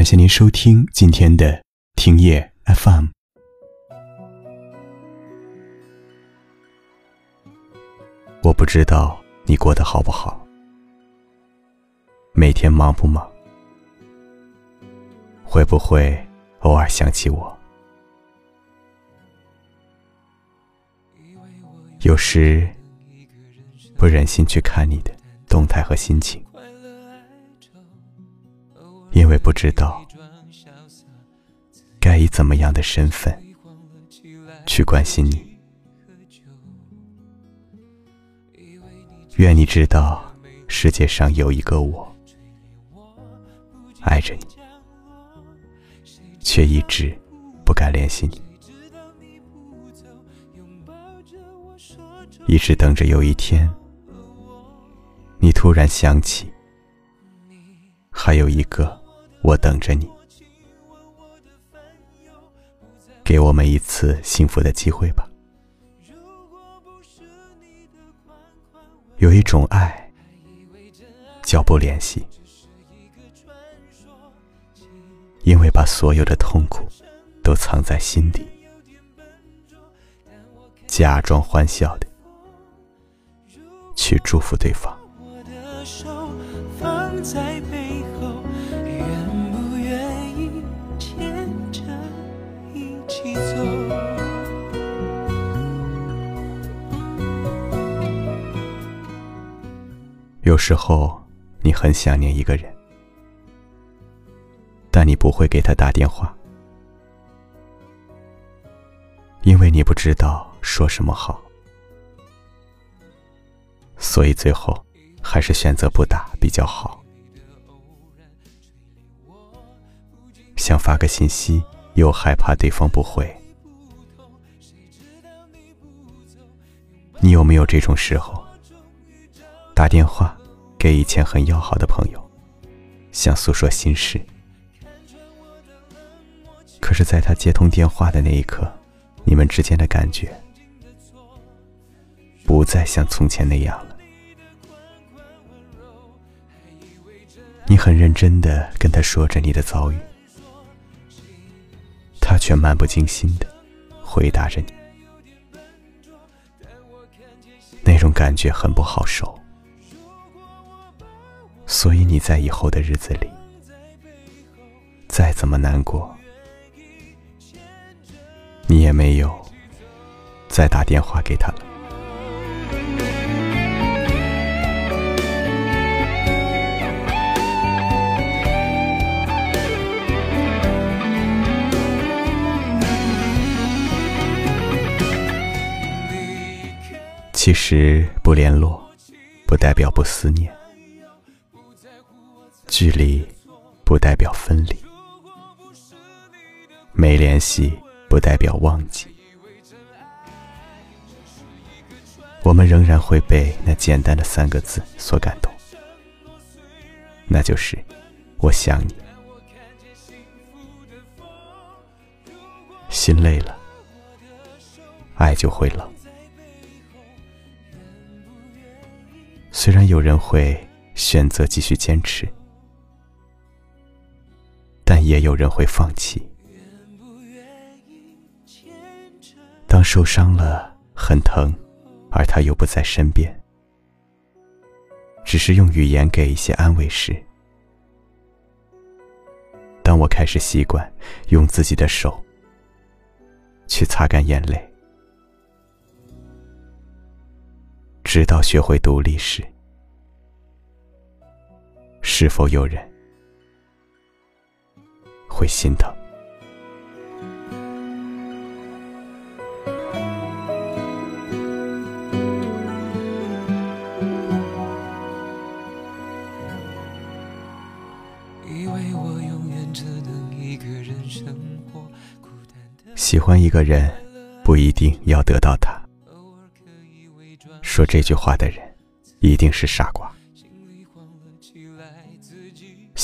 感谢您收听今天的听夜 FM。我不知道你过得好不好，每天忙不忙，会不会偶尔想起我？有时不忍心去看你的动态和心情。因为不知道该以怎么样的身份去关心你。愿你知道，世界上有一个我，爱着你，却一直不敢联系你，一直等着有一天，你突然想起，还有一个。我等着你，给我们一次幸福的机会吧。有一种爱叫不联系，因为把所有的痛苦都藏在心底，假装欢笑的去祝福对方。有时候，你很想念一个人，但你不会给他打电话，因为你不知道说什么好，所以最后还是选择不打比较好。想发个信息，又害怕对方不回。你有没有这种时候？打电话给以前很要好的朋友，想诉说心事。可是，在他接通电话的那一刻，你们之间的感觉不再像从前那样了。你很认真的跟他说着你的遭遇，他却漫不经心的回答着你，那种感觉很不好受。所以你在以后的日子里，再怎么难过，你也没有再打电话给他了。其实不联络，不代表不思念。距离不代表分离，没联系不代表忘记。我们仍然会被那简单的三个字所感动，那就是“我想你”。心累了，爱就会冷。虽然有人会选择继续坚持。但也有人会放弃。当受伤了，很疼，而他又不在身边，只是用语言给一些安慰时，当我开始习惯用自己的手去擦干眼泪，直到学会独立时，是否有人？会心疼。喜欢一个人，不一定要得到他。说这句话的人，一定是傻瓜。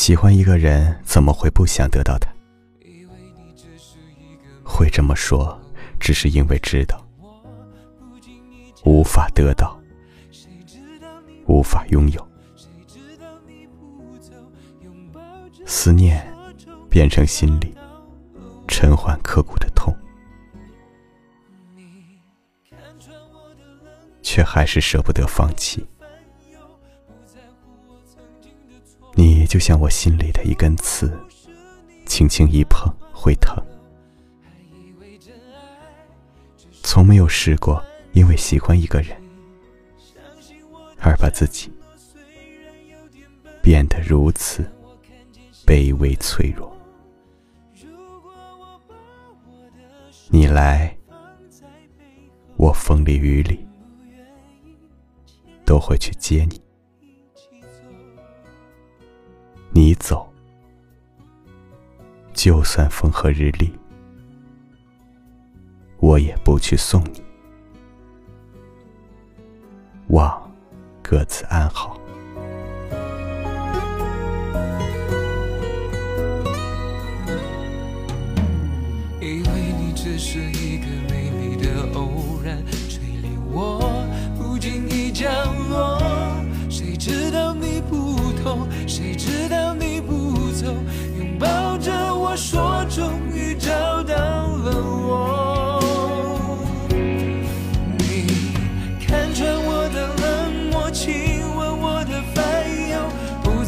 喜欢一个人，怎么会不想得到他？会这么说，只是因为知道无法得到，无法拥有。思念变成心里沉缓刻骨的痛，却还是舍不得放弃。你就像我心里的一根刺，轻轻一碰会疼。从没有试过因为喜欢一个人而把自己变得如此卑微脆弱。你来，我风里雨里都会去接你；你走，就算风和日丽。我也不去送你，望各自安好。以为你只是一个美丽的偶然，吹离我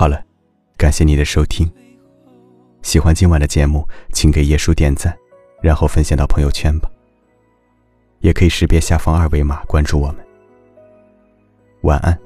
好了，感谢你的收听。喜欢今晚的节目，请给叶叔点赞，然后分享到朋友圈吧。也可以识别下方二维码关注我们。晚安。